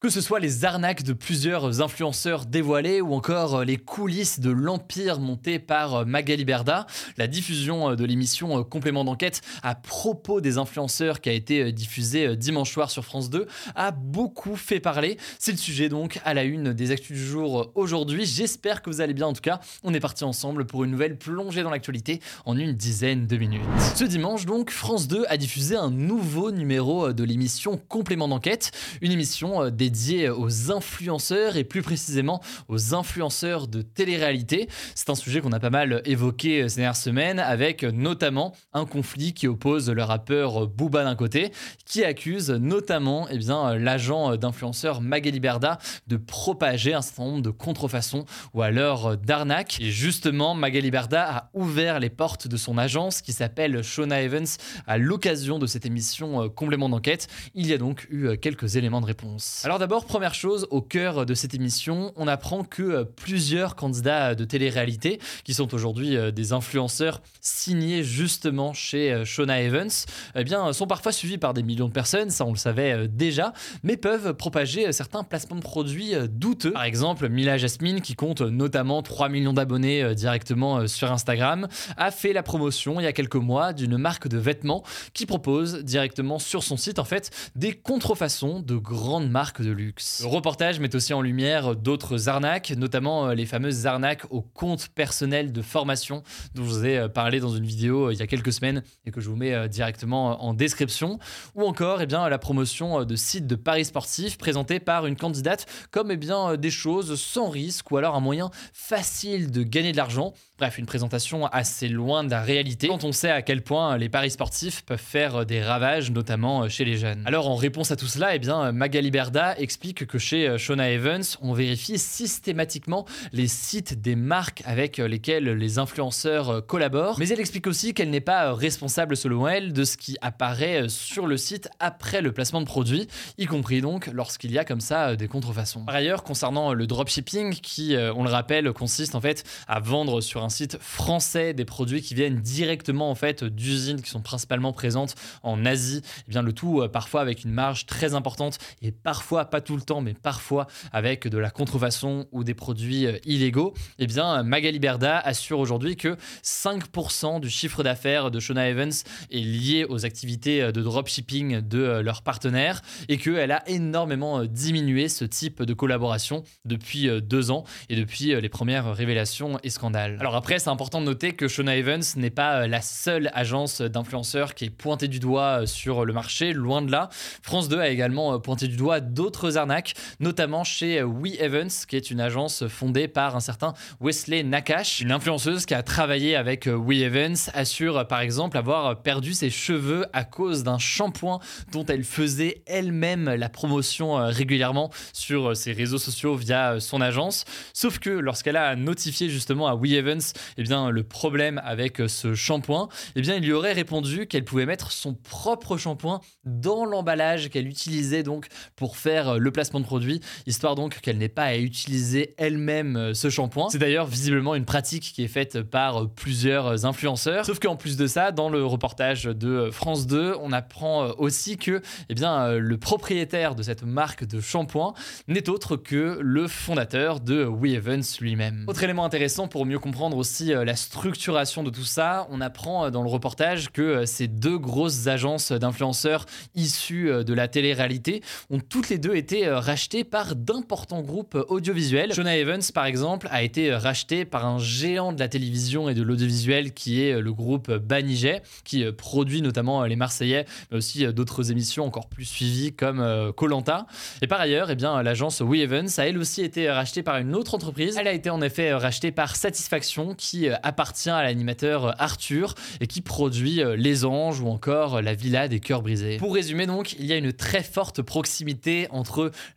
Que ce soit les arnaques de plusieurs influenceurs dévoilés ou encore euh, les coulisses de l'empire monté par euh, Magali Berda, la diffusion euh, de l'émission Complément d'enquête à propos des influenceurs qui a été diffusée dimanche soir sur France 2 a beaucoup fait parler. C'est le sujet donc à la une des actus du jour aujourd'hui. J'espère que vous allez bien en tout cas. On est parti ensemble pour une nouvelle plongée dans l'actualité en une dizaine de minutes. Ce dimanche donc, France 2 a diffusé un nouveau numéro de l'émission Complément d'enquête, une émission dédiée aux influenceurs et plus précisément aux influenceurs de télé-réalité. C'est un sujet qu'on a pas mal évoqué ces dernières semaines avec notamment un conflit qui oppose le rappeur Booba d'un côté qui accuse notamment eh bien, l'agent d'influenceur Magali Berda de propager un certain nombre de contrefaçons ou alors d'arnaques. Et justement, Magali Berda a ouvert les portes de son agence qui s'appelle Shona Evans à l'occasion de cette émission complément d'enquête. Il y a donc eu quelques éléments de réponse. Alors d'abord, première chose, au cœur de cette émission, on apprend que euh, plusieurs candidats de télé-réalité, qui sont aujourd'hui euh, des influenceurs signés justement chez euh, Shona Evans, eh bien, sont parfois suivis par des millions de personnes, ça on le savait déjà, mais peuvent propager certains placements de produits douteux. Par exemple, Mila Jasmine, qui compte notamment 3 millions d'abonnés directement sur Instagram, a fait la promotion il y a quelques mois d'une marque de vêtements qui propose directement sur son site en fait des contrefaçons de grandes marques de luxe. Le reportage met aussi en lumière d'autres arnaques, notamment euh, les fameuses arnaques au compte personnel de formation dont je vous ai euh, parlé dans une vidéo euh, il y a quelques semaines et que je vous mets directement en description, ou encore eh bien, la promotion de sites de paris sportifs présentés par une candidate comme eh bien, des choses sans risque ou alors un moyen facile de gagner de l'argent. Bref, une présentation assez loin de la réalité quand on sait à quel point les paris sportifs peuvent faire des ravages, notamment chez les jeunes. Alors en réponse à tout cela, eh bien, Magali Berda explique que chez Shona Evans, on vérifie systématiquement les sites des marques avec lesquelles les influenceurs collaborent, mais elle explique aussi qu'elle n'est pas responsable selon elle de ce qui apparaît sur le site après le placement de produits, y compris donc lorsqu'il y a comme ça des contrefaçons. Par ailleurs, concernant le dropshipping, qui, on le rappelle, consiste en fait à vendre sur un site français des produits qui viennent directement en fait d'usines qui sont principalement présentes en Asie, et bien le tout parfois avec une marge très importante et parfois pas tout le temps, mais parfois avec de la contrefaçon ou des produits euh, illégaux, eh bien Magali Berda assure aujourd'hui que 5% du chiffre d'affaires de Shona Evans est lié aux activités euh, de dropshipping de euh, leurs partenaires et qu'elle a énormément diminué ce type de collaboration depuis deux ans et depuis les premières révélations et scandales. Alors après, c'est important de noter que Shona Evans n'est pas la seule agence d'influenceurs qui est pointée du doigt sur le marché, loin de là. France 2 a également pointé du doigt d'autres arnaques, notamment chez We Evans, qui est une agence fondée par un certain Wesley Nakash. Une influenceuse qui a travaillé avec We Evans assure par exemple avoir perdu ses cheveux à cause d'un shampoing dont elle faisait elle-même la promotion euh, régulièrement sur ses réseaux sociaux via son agence. Sauf que lorsqu'elle a notifié justement à We Evans eh bien, le problème avec ce shampoing, eh bien, il lui aurait répondu qu'elle pouvait mettre son propre shampoing dans l'emballage qu'elle utilisait donc pour faire le placement de produit, histoire donc qu'elle n'ait pas à utiliser elle-même ce shampoing. C'est d'ailleurs visiblement une pratique qui est faite par plusieurs influenceurs. Sauf qu'en plus de ça, dans le reportage de France 2, on apprend aussi que eh bien, le propriétaire de cette marque de shampoing n'est autre que le fondateur de We Evans lui-même. Autre élément intéressant pour mieux comprendre aussi la structuration de tout ça, on apprend dans le reportage que ces deux grosses agences d'influenceurs issues de la télé-réalité ont toutes les deux eux été rachetés par d'importants groupes audiovisuels. Shona Evans, par exemple, a été racheté par un géant de la télévision et de l'audiovisuel qui est le groupe Banijay, qui produit notamment Les Marseillais, mais aussi d'autres émissions encore plus suivies comme Colanta. Et par ailleurs, eh l'agence We Evans a elle aussi été rachetée par une autre entreprise. Elle a été en effet rachetée par Satisfaction, qui appartient à l'animateur Arthur et qui produit Les Anges ou encore La Villa des Cœurs Brisés. Pour résumer donc, il y a une très forte proximité entre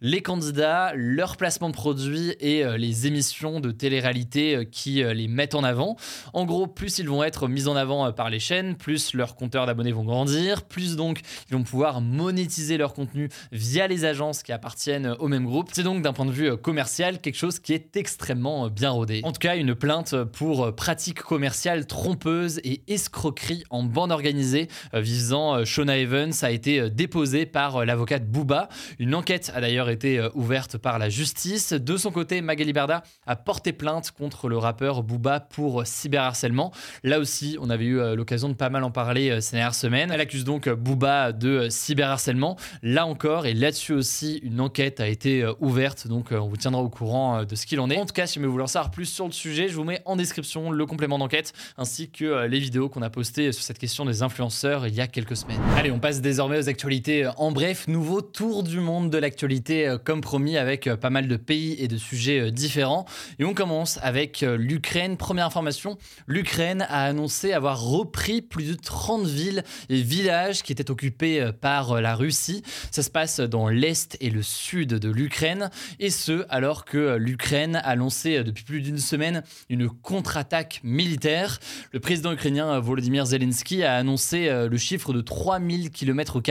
les candidats, leur placement de produits et euh, les émissions de télé-réalité euh, qui euh, les mettent en avant. En gros, plus ils vont être mis en avant par les chaînes, plus leurs compteurs d'abonnés vont grandir, plus donc ils vont pouvoir monétiser leur contenu via les agences qui appartiennent au même groupe. C'est donc d'un point de vue commercial quelque chose qui est extrêmement bien rodé. En tout cas, une plainte pour pratiques commerciales trompeuses et escroquerie en bande organisée visant Shona Evans a été déposée par l'avocate Bouba. Une enquête a d'ailleurs été ouverte par la justice. De son côté, Magali Berda a porté plainte contre le rappeur Booba pour cyberharcèlement. Là aussi, on avait eu euh, l'occasion de pas mal en parler euh, ces dernières semaines. Elle accuse donc Booba de cyberharcèlement. Là encore, et là-dessus aussi, une enquête a été euh, ouverte, donc on vous tiendra au courant de ce qu'il en est. En tout cas, si vous voulez en savoir plus sur le sujet, je vous mets en description le complément d'enquête ainsi que les vidéos qu'on a postées sur cette question des influenceurs il y a quelques semaines. Allez, on passe désormais aux actualités en bref. Nouveau tour du monde de l'actualité, comme promis, avec pas mal de pays et de sujets différents. Et on commence avec l'Ukraine. Première information, l'Ukraine a annoncé avoir repris plus de 30 villes et villages qui étaient occupés par la Russie. Ça se passe dans l'est et le sud de l'Ukraine. Et ce, alors que l'Ukraine a lancé depuis plus d'une semaine une contre-attaque militaire. Le président ukrainien Volodymyr Zelensky a annoncé le chiffre de 3000 km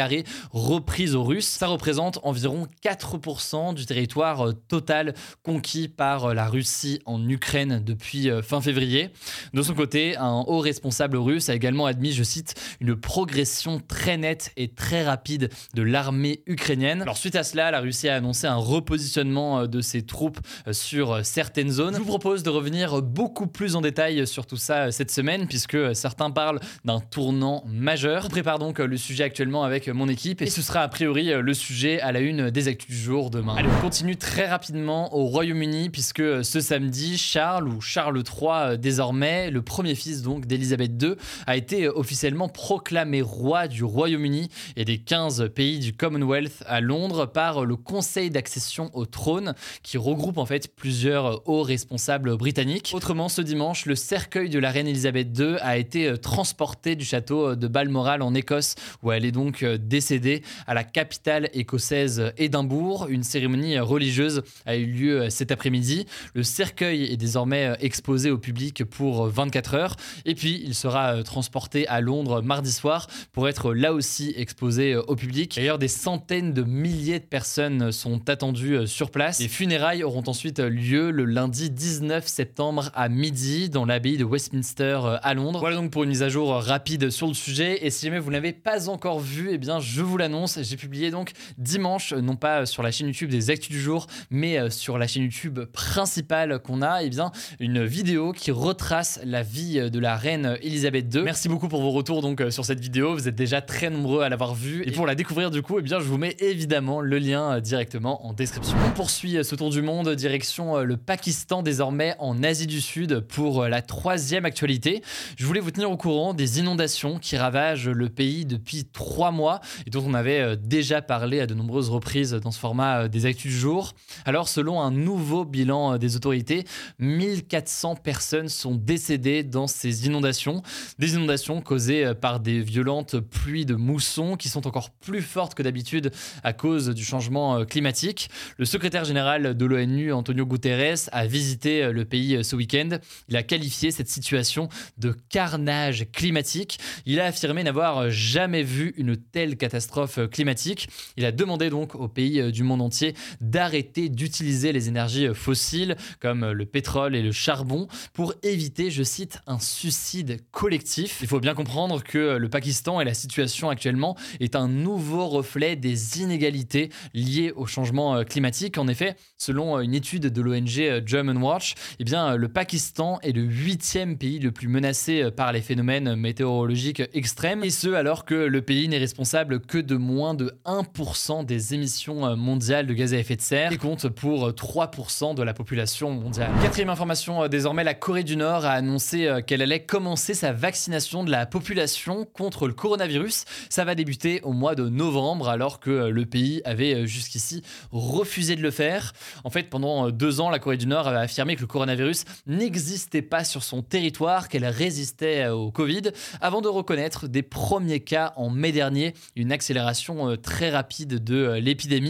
repris aux Russes. Ça représente environ 4% du territoire total conquis par la Russie en Ukraine depuis euh, fin février. De son côté, un haut responsable russe a également admis, je cite, une progression très nette et très rapide de l'armée ukrainienne. Alors suite à cela, la Russie a annoncé un repositionnement euh, de ses troupes euh, sur certaines zones. Je vous propose de revenir beaucoup plus en détail sur tout ça cette semaine puisque certains parlent d'un tournant majeur. On prépare donc le sujet actuellement avec mon équipe et ce sera a priori le sujet à la une des du jour demain. Continue très rapidement au Royaume-Uni puisque ce samedi, Charles ou Charles III euh, désormais, le premier fils donc d'Élisabeth II, a été euh, officiellement proclamé roi du Royaume-Uni et des 15 pays du Commonwealth à Londres par le Conseil d'accession au trône qui regroupe en fait plusieurs hauts responsables britanniques. Autrement, ce dimanche, le cercueil de la reine Elisabeth II a été euh, transporté du château de Balmoral en Écosse où elle est donc décédée à la capitale écossaise Édimbourg. Une cérémonie religieuse a eu lieu cet après-midi. Le cercueil est désormais euh, exposé au public pour 24 heures et puis il sera euh, transporté à Londres mardi soir pour être là aussi exposé euh, au public. D'ailleurs, des centaines de milliers de personnes sont attendues sur place. Les funérailles auront ensuite lieu le lundi 19 septembre à midi dans l'abbaye de Westminster à Londres. Voilà donc pour une mise à jour rapide sur le sujet et si jamais vous n'avez pas encore vu, eh bien je vous l'annonce, j'ai publié donc dimanche, non pas sur la chaîne YouTube des Actus du jour, mais sur la chaîne YouTube principale qu'on a, eh bien, une vidéo qui retrace la vie de la reine Elisabeth II. Merci beaucoup pour vos retours donc euh, sur cette vidéo. Vous êtes déjà très nombreux à l'avoir vue. Et pour la découvrir du coup, eh bien, je vous mets évidemment le lien euh, directement en description. On poursuit euh, ce tour du monde direction le Pakistan désormais en Asie du Sud pour la troisième actualité. Je voulais vous tenir au courant des inondations qui ravagent le pays depuis trois mois et dont on avait déjà parlé à de nombreuses reprises dans ce format des actus du jour. Alors selon un nouveau bilan des autorités, 1400 personnes sont décédées dans ces inondations. Des inondations causées euh, par des violentes pluies de mousson qui sont encore plus fortes que d'habitude à cause du changement euh, climatique. Le secrétaire général de l'ONU, Antonio Guterres, a visité euh, le pays ce week-end. Il a qualifié cette situation de carnage climatique. Il a affirmé n'avoir jamais vu une telle catastrophe climatique. Il a demandé donc aux pays du monde entier d'arrêter d'utiliser les énergies fossiles comme le pétrole et le charbon pour éviter, je cite, un suicide collectif. Il faut bien comprendre que le Pakistan et la situation actuellement est un nouveau reflet des inégalités liées au changement euh, climatique. En effet, selon une étude de l'ONG euh, German Watch, eh bien, le Pakistan est le huitième pays le plus menacé euh, par les phénomènes météorologiques extrêmes, et ce alors que le pays n'est responsable que de moins de 1% des émissions émissions mondiales de gaz à effet de serre et compte pour 3% de la population mondiale. Quatrième information, désormais, la Corée du Nord a annoncé qu'elle allait commencer sa vaccination de la population contre le coronavirus. Ça va débuter au mois de novembre alors que le pays avait jusqu'ici refusé de le faire. En fait, pendant deux ans, la Corée du Nord avait affirmé que le coronavirus n'existait pas sur son territoire, qu'elle résistait au Covid, avant de reconnaître des premiers cas en mai dernier, une accélération euh, très rapide de euh,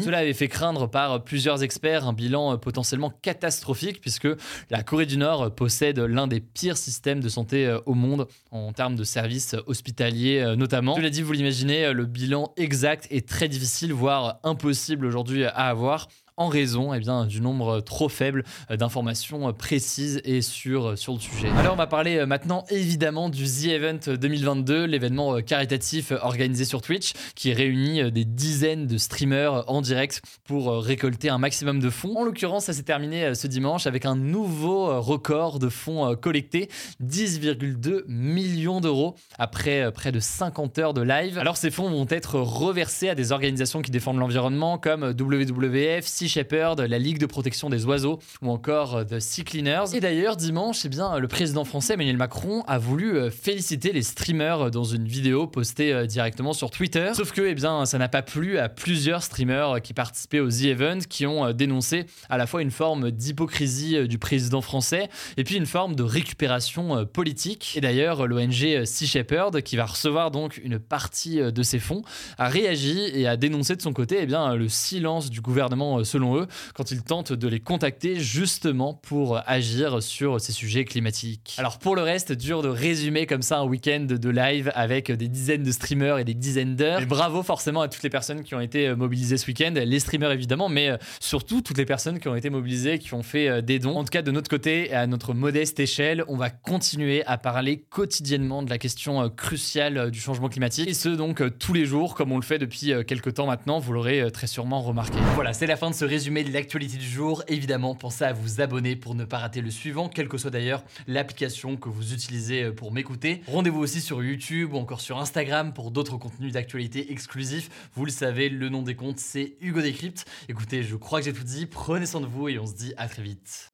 Cela avait fait craindre par plusieurs experts un bilan euh, potentiellement catastrophique puisque la Corée du Nord possède l'un des pires systèmes de santé au monde en termes de services hospitaliers notamment. Je l'ai dit, vous l'imaginez, le bilan exact est très difficile, voire impossible aujourd'hui à avoir en raison eh bien, du nombre trop faible euh, d'informations euh, précises et sûres euh, sur le sujet. Alors on va parler maintenant évidemment du The Event 2022, l'événement caritatif organisé sur Twitch qui réunit des dizaines de streamers en direct pour récolter un maximum de fonds. En l'occurrence, ça s'est terminé ce dimanche avec un nouveau record de fonds collectés, 10,2 millions d'euros après près de 50 heures de live. Alors ces fonds vont être reversés à des organisations qui défendent l'environnement comme WWF, Sea Shepherd, la Ligue de protection des oiseaux ou encore euh, The Sea Cleaners. Et d'ailleurs, dimanche, eh bien, le président français Emmanuel Macron a voulu euh, féliciter les streamers dans une vidéo postée euh, directement sur Twitter. Sauf que eh bien, ça n'a pas plu à plusieurs streamers qui participaient au The Event qui ont dénoncé à la fois une forme d'hypocrisie du président français et puis une forme de récupération politique. Et d'ailleurs, l'ONG Sea Shepherd, qui va recevoir donc une partie de ses fonds, a réagi et a dénoncé de son côté eh bien, le silence du gouvernement selon eux, quand ils tentent de les contacter justement pour agir sur ces sujets climatiques. Alors pour le reste, dur de résumer comme ça un week-end de live avec des dizaines de streamers et des dizaines d'heures. Bravo forcément à toutes les personnes qui ont été euh, mobilisées ce week-end, les streamers évidemment, mais euh, surtout toutes les personnes qui ont été mobilisées, qui ont fait euh, des dons. En tout cas, de notre côté à notre modeste échelle, on va continuer à parler quotidiennement de la question cruciale du changement climatique, et ce donc tous les jours, comme on le fait depuis quelques temps maintenant, vous l'aurez très sûrement remarqué. Voilà, c'est la fin de ce résumé de l'actualité du jour. Évidemment, pensez à vous abonner pour ne pas rater le suivant, quelle que soit d'ailleurs l'application que vous utilisez euh, pour m'écouter. Rendez-vous aussi sur YouTube ou encore sur Instagram pour d'autres contenus d'actualité exclusifs. Vous le savez, le nom des comptes, c'est Hugo Décrypte. Écoutez, je crois que j'ai tout dit. Prenez soin de vous et on se dit à très vite.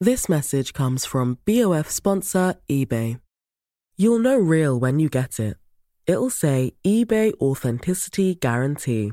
This message comes from BOF sponsor eBay. You'll know real when you get it. It'll say eBay Authenticity Guarantee.